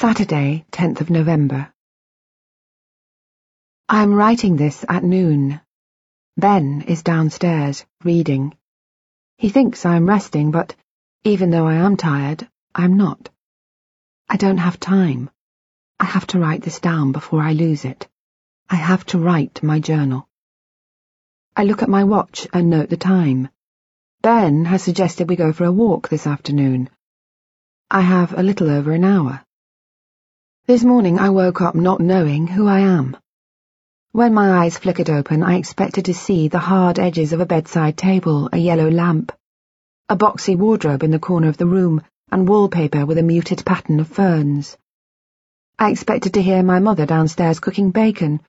Saturday, 10th of November. I'm writing this at noon. Ben is downstairs, reading. He thinks I'm resting, but even though I am tired, I'm not. I don't have time. I have to write this down before I lose it. I have to write my journal. I look at my watch and note the time. Ben has suggested we go for a walk this afternoon. I have a little over an hour. This morning I woke up not knowing who I am. When my eyes flickered open, I expected to see the hard edges of a bedside table, a yellow lamp, a boxy wardrobe in the corner of the room, and wallpaper with a muted pattern of ferns. I expected to hear my mother downstairs cooking bacon,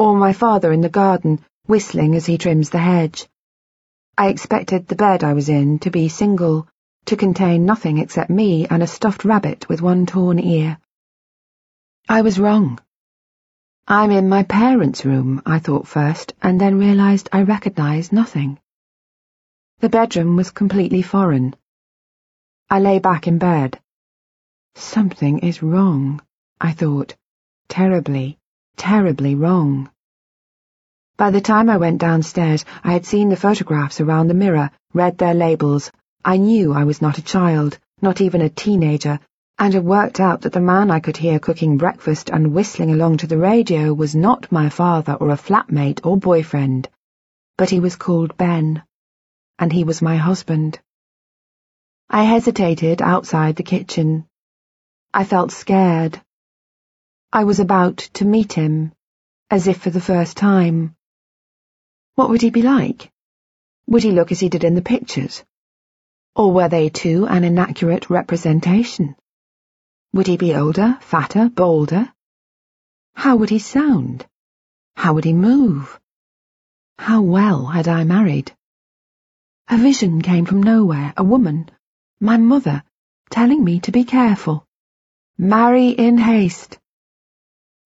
or my father in the garden whistling as he trims the hedge. I expected the bed I was in to be single, to contain nothing except me and a stuffed rabbit with one torn ear. I was wrong. I'm in my parents' room, I thought first, and then realized I recognized nothing. The bedroom was completely foreign. I lay back in bed. Something is wrong, I thought. Terribly, terribly wrong. By the time I went downstairs, I had seen the photographs around the mirror, read their labels. I knew I was not a child, not even a teenager, and had worked out that the man I could hear cooking breakfast and whistling along to the radio was not my father or a flatmate or boyfriend, but he was called Ben, and he was my husband. I hesitated outside the kitchen. I felt scared. I was about to meet him, as if for the first time. What would he be like? Would he look as he did in the pictures? Or were they too an inaccurate representation? Would he be older, fatter, bolder? How would he sound? How would he move? How well had I married? A vision came from nowhere, a woman, my mother, telling me to be careful. Marry in haste.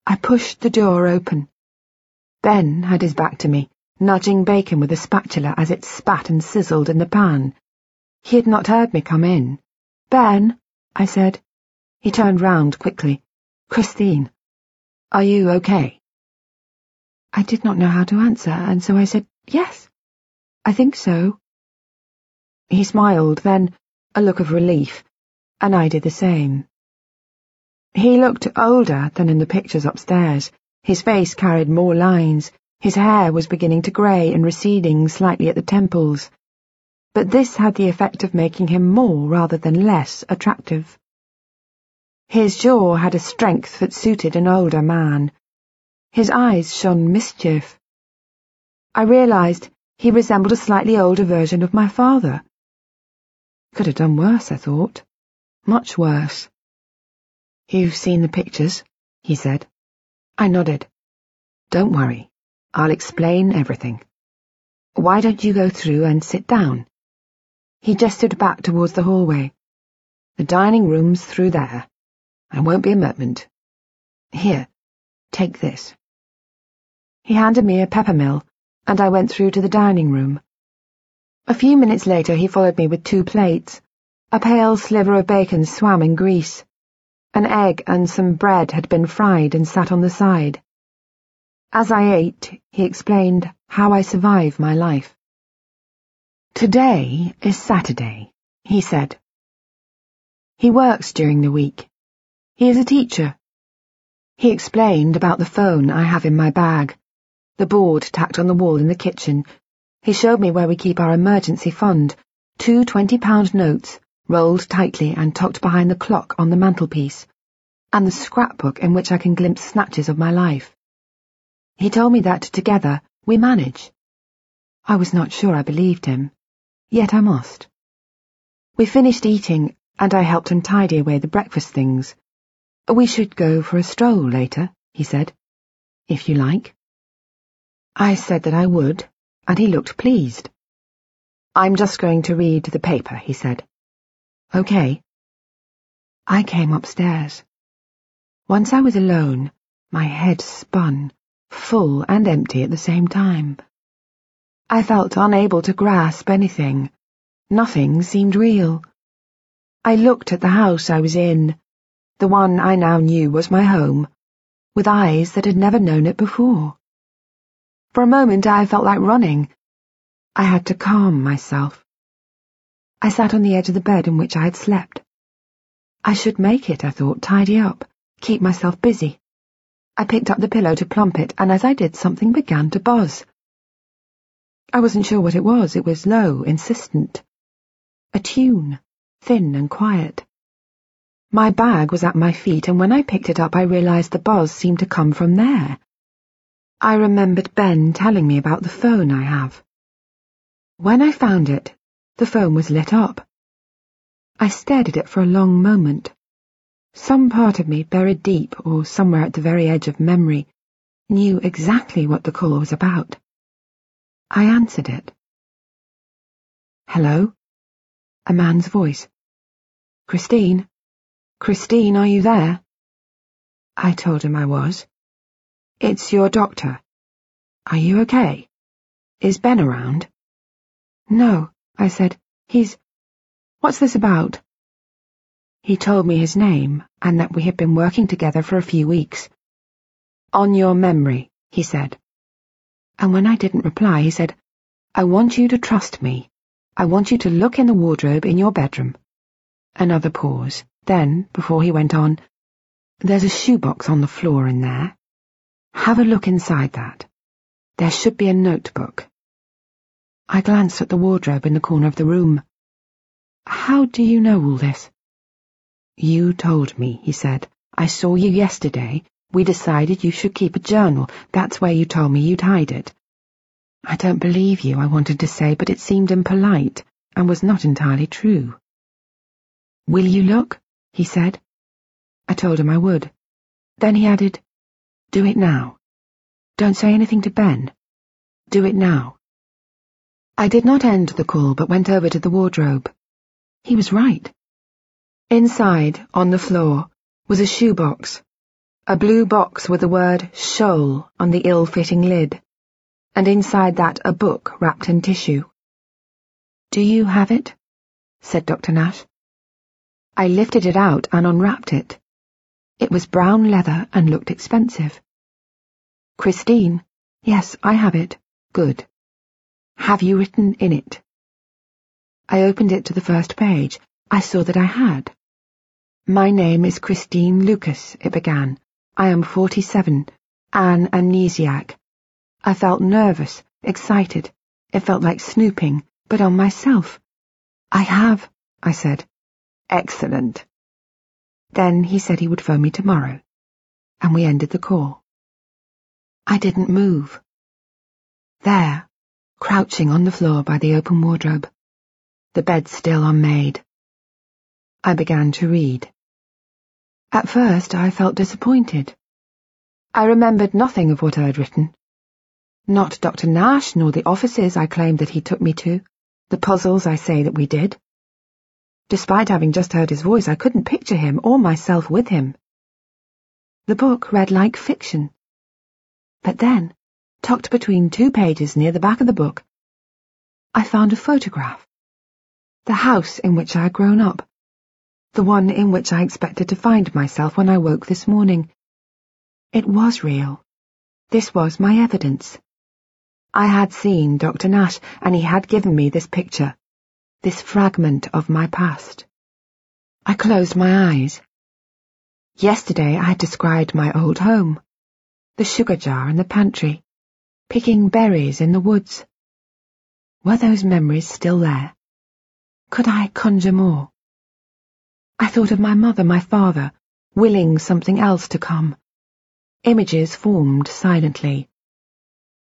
I pushed the door open. Ben had his back to me, nudging bacon with a spatula as it spat and sizzled in the pan. He had not heard me come in. Ben, I said. He turned round quickly. Christine, are you okay? I did not know how to answer, and so I said, yes, I think so. He smiled, then a look of relief, and I did the same. He looked older than in the pictures upstairs. His face carried more lines. His hair was beginning to grey and receding slightly at the temples. But this had the effect of making him more rather than less attractive. His jaw had a strength that suited an older man. His eyes shone mischief. I realized he resembled a slightly older version of my father. Could have done worse, I thought. Much worse. You've seen the pictures, he said. I nodded. Don't worry. I'll explain everything. Why don't you go through and sit down? He gestured back towards the hallway. The dining room's through there. I won't be a moment. Here, take this. He handed me a peppermill, and I went through to the dining room. A few minutes later he followed me with two plates. A pale sliver of bacon swam in grease. An egg and some bread had been fried and sat on the side. As I ate, he explained how I survive my life. Today is Saturday, he said. He works during the week. He is a teacher. He explained about the phone I have in my bag, the board tacked on the wall in the kitchen. He showed me where we keep our emergency fund, two twenty-pound notes, rolled tightly and tucked behind the clock on the mantelpiece, and the scrapbook in which I can glimpse snatches of my life. He told me that together we manage. I was not sure I believed him, yet I must. We finished eating, and I helped him tidy away the breakfast things. We should go for a stroll later, he said, if you like. I said that I would, and he looked pleased. I'm just going to read the paper, he said. Okay. I came upstairs. Once I was alone, my head spun, full and empty at the same time. I felt unable to grasp anything. Nothing seemed real. I looked at the house I was in, The one I now knew was my home, with eyes that had never known it before. For a moment I felt like running. I had to calm myself. I sat on the edge of the bed in which I had slept. I should make it, I thought, tidy up, keep myself busy. I picked up the pillow to plump it, and as I did, something began to buzz. I wasn't sure what it was. It was low, insistent. A tune, thin and quiet. My bag was at my feet, and when I picked it up, I realized the buzz seemed to come from there. I remembered Ben telling me about the phone I have. When I found it, the phone was lit up. I stared at it for a long moment. Some part of me, buried deep or somewhere at the very edge of memory, knew exactly what the call was about. I answered it. Hello? A man's voice. Christine? Christine, are you there? I told him I was. It's your doctor. Are you okay? Is Ben around? No, I said. He's... What's this about? He told me his name, and that we had been working together for a few weeks. On your memory, he said. And when I didn't reply, he said, I want you to trust me. I want you to look in the wardrobe in your bedroom. Another pause. Then, before he went on, there's a shoebox on the floor in there. Have a look inside that. There should be a notebook. I glanced at the wardrobe in the corner of the room. How do you know all this? You told me, he said. I saw you yesterday. We decided you should keep a journal. That's where you told me you'd hide it. I don't believe you, I wanted to say, but it seemed impolite and was not entirely true. Will you look? He said. I told him I would. Then he added, Do it now. Don't say anything to Ben. Do it now. I did not end the call, but went over to the wardrobe. He was right. Inside, on the floor, was a shoebox. A blue box with the word Scholl on the ill-fitting lid, and inside that a book wrapped in tissue. Do you have it? said Dr. Nash. I lifted it out and unwrapped it. It was brown leather and looked expensive. Christine, yes, I have it. Good. Have you written in it? I opened it to the first page. I saw that I had. My name is Christine Lucas, it began. I am 47, an amnesiac. I felt nervous, excited. It felt like snooping, but on myself. I have, I said. Excellent. Then he said he would phone me tomorrow, and we ended the call. I didn't move. There, crouching on the floor by the open wardrobe, the bed still unmade. I began to read. At first I felt disappointed. I remembered nothing of what I had written. Not Dr. Nash nor the offices I claimed that he took me to, the puzzles I say that we did. Despite having just heard his voice, I couldn't picture him or myself with him. The book read like fiction. But then, tucked between two pages near the back of the book, I found a photograph. The house in which I had grown up. The one in which I expected to find myself when I woke this morning. It was real. This was my evidence. I had seen Dr. Nash, and he had given me this picture this fragment of my past. I closed my eyes. Yesterday I had described my old home, the sugar jar in the pantry, picking berries in the woods. Were those memories still there? Could I conjure more? I thought of my mother, my father, willing something else to come. Images formed silently.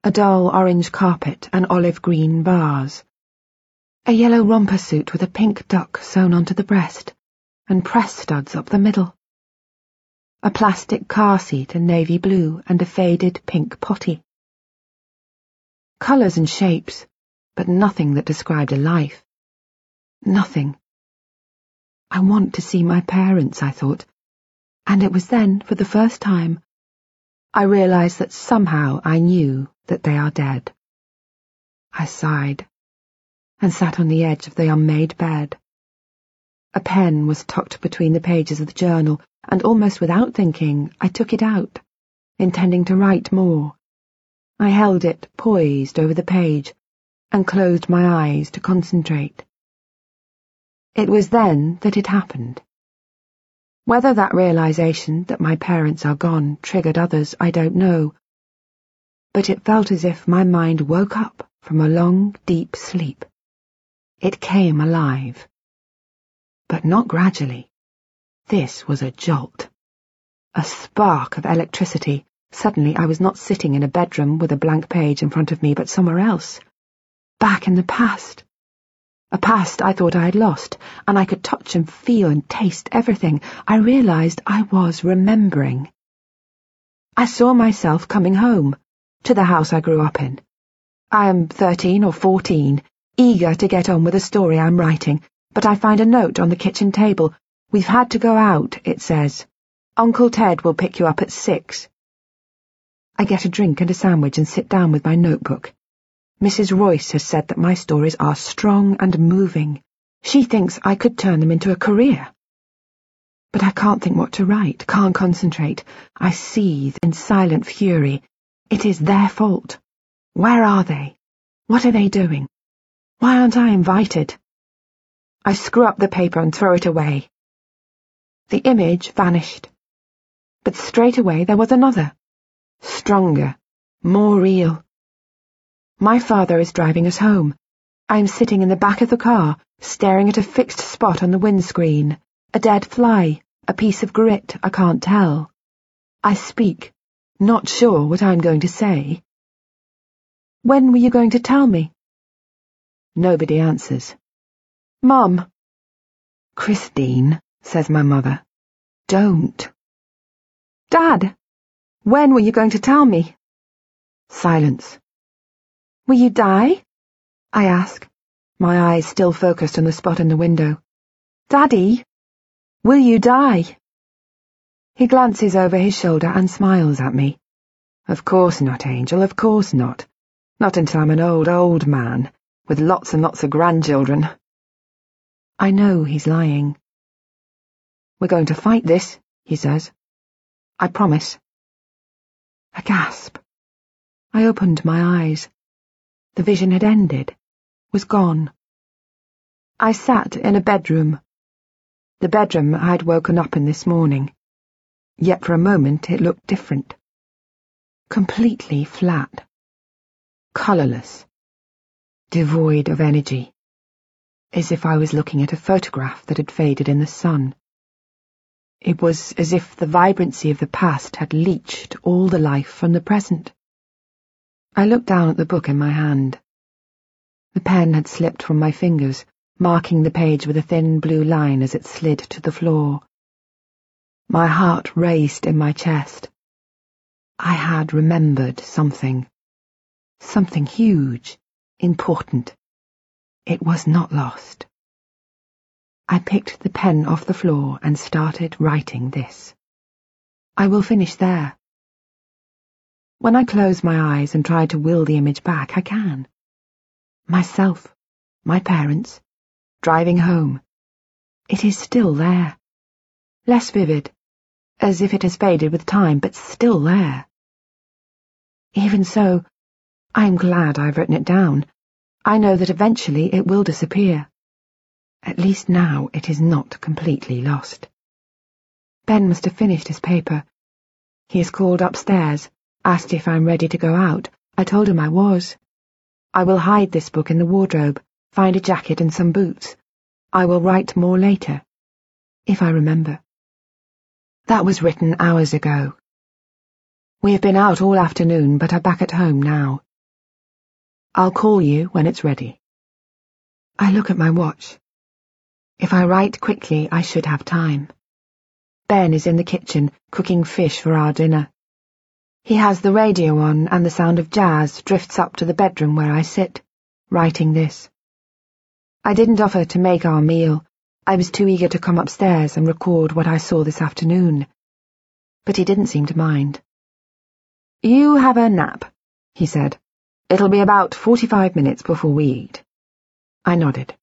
A dull orange carpet and olive green vase. A yellow romper suit with a pink duck sewn onto the breast, and press studs up the middle. A plastic car seat in navy blue and a faded pink potty. Colours and shapes, but nothing that described a life. Nothing. I want to see my parents, I thought, and it was then, for the first time, I realized that somehow I knew that they are dead. I sighed and sat on the edge of the unmade bed. A pen was tucked between the pages of the journal, and almost without thinking, I took it out, intending to write more. I held it poised over the page and closed my eyes to concentrate. It was then that it happened. Whether that realization that my parents are gone triggered others, I don't know. But it felt as if my mind woke up from a long, deep sleep. It came alive. But not gradually. This was a jolt. A spark of electricity. Suddenly I was not sitting in a bedroom with a blank page in front of me, but somewhere else. Back in the past. A past I thought I had lost, and I could touch and feel and taste everything. I realized I was remembering. I saw myself coming home, to the house I grew up in. I am thirteen or fourteen, eager to get on with the story I'm writing, but I find a note on the kitchen table. We've had to go out, it says. Uncle Ted will pick you up at six. I get a drink and a sandwich and sit down with my notebook. Mrs. Royce has said that my stories are strong and moving. She thinks I could turn them into a career. But I can't think what to write, can't concentrate. I seethe in silent fury. It is their fault. Where are they? What are they doing? Why aren't I invited? I screw up the paper and throw it away. The image vanished. But straight away there was another. Stronger, more real. My father is driving us home. I am sitting in the back of the car, staring at a fixed spot on the windscreen, a dead fly, a piece of grit I can't tell. I speak, not sure what I'm going to say. When were you going to tell me? Nobody answers. Mum. Christine, says my mother. Don't. Dad, when were you going to tell me? Silence. Will you die? I ask, my eyes still focused on the spot in the window. Daddy, will you die? He glances over his shoulder and smiles at me. Of course not, Angel, of course not. Not until I'm an old, old man, with lots and lots of grandchildren. I know he's lying. We're going to fight this, he says. I promise. A gasp. I opened my eyes. The vision had ended, was gone. I sat in a bedroom. The bedroom I had woken up in this morning. Yet for a moment it looked different. Completely flat. Colourless. Devoid of energy. As if I was looking at a photograph that had faded in the sun. It was as if the vibrancy of the past had leached all the life from the present. I looked down at the book in my hand. The pen had slipped from my fingers, marking the page with a thin blue line as it slid to the floor. My heart raced in my chest. I had remembered something. Something huge, important. It was not lost. I picked the pen off the floor and started writing this. I will finish there. When I close my eyes and try to will the image back, I can. Myself, my parents, driving home. It is still there. Less vivid, as if it has faded with time, but still there. Even so, I am glad I've written it down. I know that eventually it will disappear. At least now it is not completely lost. Ben must have finished his paper. He is called upstairs asked if I'm ready to go out. I told him I was. I will hide this book in the wardrobe, find a jacket and some boots. I will write more later, if I remember. That was written hours ago. We have been out all afternoon, but are back at home now. I'll call you when it's ready. I look at my watch. If I write quickly, I should have time. Ben is in the kitchen, cooking fish for our dinner. He has the radio on, and the sound of jazz drifts up to the bedroom where I sit, writing this. I didn't offer to make our meal. I was too eager to come upstairs and record what I saw this afternoon. But he didn't seem to mind. You have a nap, he said. It'll be about forty-five minutes before we eat. I nodded.